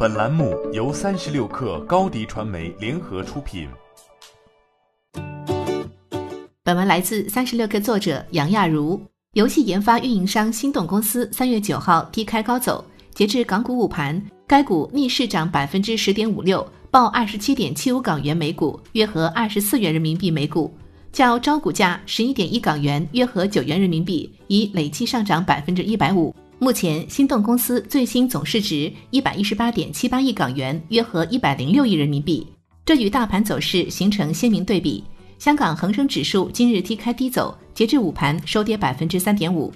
本栏目由三十六氪高低传媒联合出品。本文来自三十六氪作者杨亚茹。游戏研发运营商心动公司三月九号低开高走，截至港股午盘，该股逆势涨百分之十点五六，报二十七点七五港元每股，约合二十四元人民币每股，较招股价十一点一港元，约合九元人民币，已累计上涨百分之一百五。目前，心动公司最新总市值一百一十八点七八亿港元，约合一百零六亿人民币，这与大盘走势形成鲜明对比。香港恒生指数今日低开低走，截至午盘收跌百分之三点五。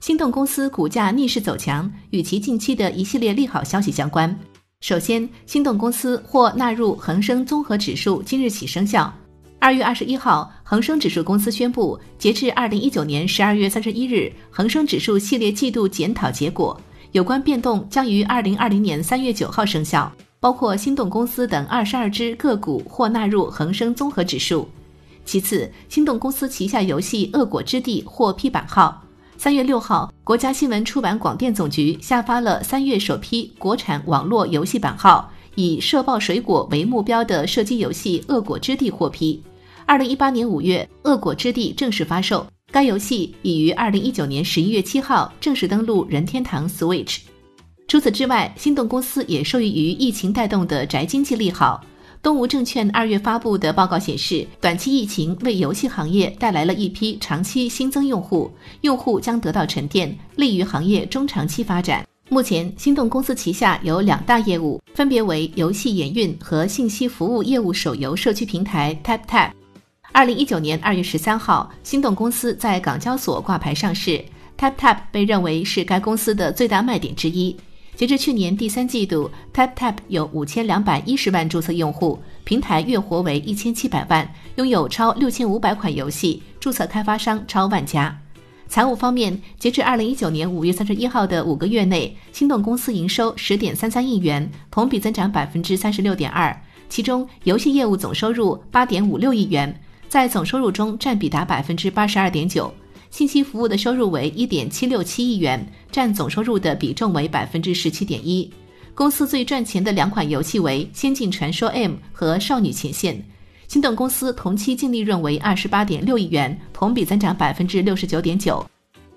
心动公司股价逆势走强，与其近期的一系列利好消息相关。首先，心动公司或纳入恒生综合指数今日起生效。二月二十一号，恒生指数公司宣布，截至二零一九年十二月三十一日，恒生指数系列季度检讨结果，有关变动将于二零二零年三月九号生效，包括心动公司等二十二只个股或纳入恒生综合指数。其次，心动公司旗下游戏《恶果之地》获批版号。三月六号，国家新闻出版广电总局下发了三月首批国产网络游戏版号。以射爆水果为目标的射击游戏《恶果之地》获批。二零一八年五月，《恶果之地》正式发售。该游戏已于二零一九年十一月七号正式登陆任天堂 Switch。除此之外，心动公司也受益于疫情带动的宅经济利好。东吴证券二月发布的报告显示，短期疫情为游戏行业带来了一批长期新增用户，用户将得到沉淀，利于行业中长期发展。目前，心动公司旗下有两大业务，分别为游戏研运和信息服务业务手游社区平台 TapTap。二零一九年二月十三号，心动公司在港交所挂牌上市，TapTap 被认为是该公司的最大卖点之一。截至去年第三季度，TapTap 有五千两百一十万注册用户，平台月活为一千七百万，拥有超六千五百款游戏，注册开发商超万家。财务方面，截至二零一九年五月三十一号的五个月内，心动公司营收十点三三亿元，同比增长百分之三十六点二。其中，游戏业务总收入八点五六亿元，在总收入中占比达百分之八十二点九；信息服务的收入为一点七六七亿元，占总收入的比重为百分之十七点一。公司最赚钱的两款游戏为《仙境传说 M》和《少女前线》。心动公司同期净利润为二十八点六亿元，同比增长百分之六十九点九。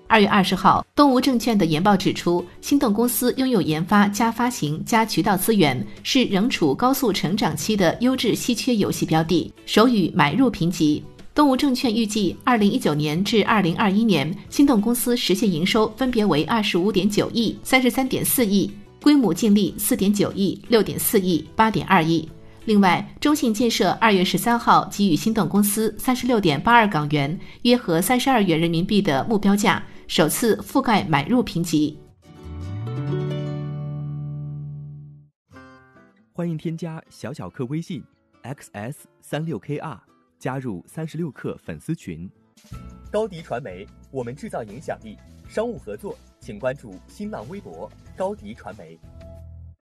二月二十号，东吴证券的研报指出，心动公司拥有研发加发行加渠道资源，是仍处高速成长期的优质稀缺游戏标的，首语买入评级。东吴证券预计，二零一九年至二零二一年，心动公司实现营收分别为二十五点九亿、三十三点四亿，规模净利四点九亿、六点四亿、八点二亿。另外，中信建设二月十三号给予心动公司三十六点八二港元（约合三十二元人民币）的目标价，首次覆盖买入评级。欢迎添加小小客微信 xs 三六 kr，加入三十六氪粉丝群。高迪传媒，我们制造影响力。商务合作，请关注新浪微博高迪传媒。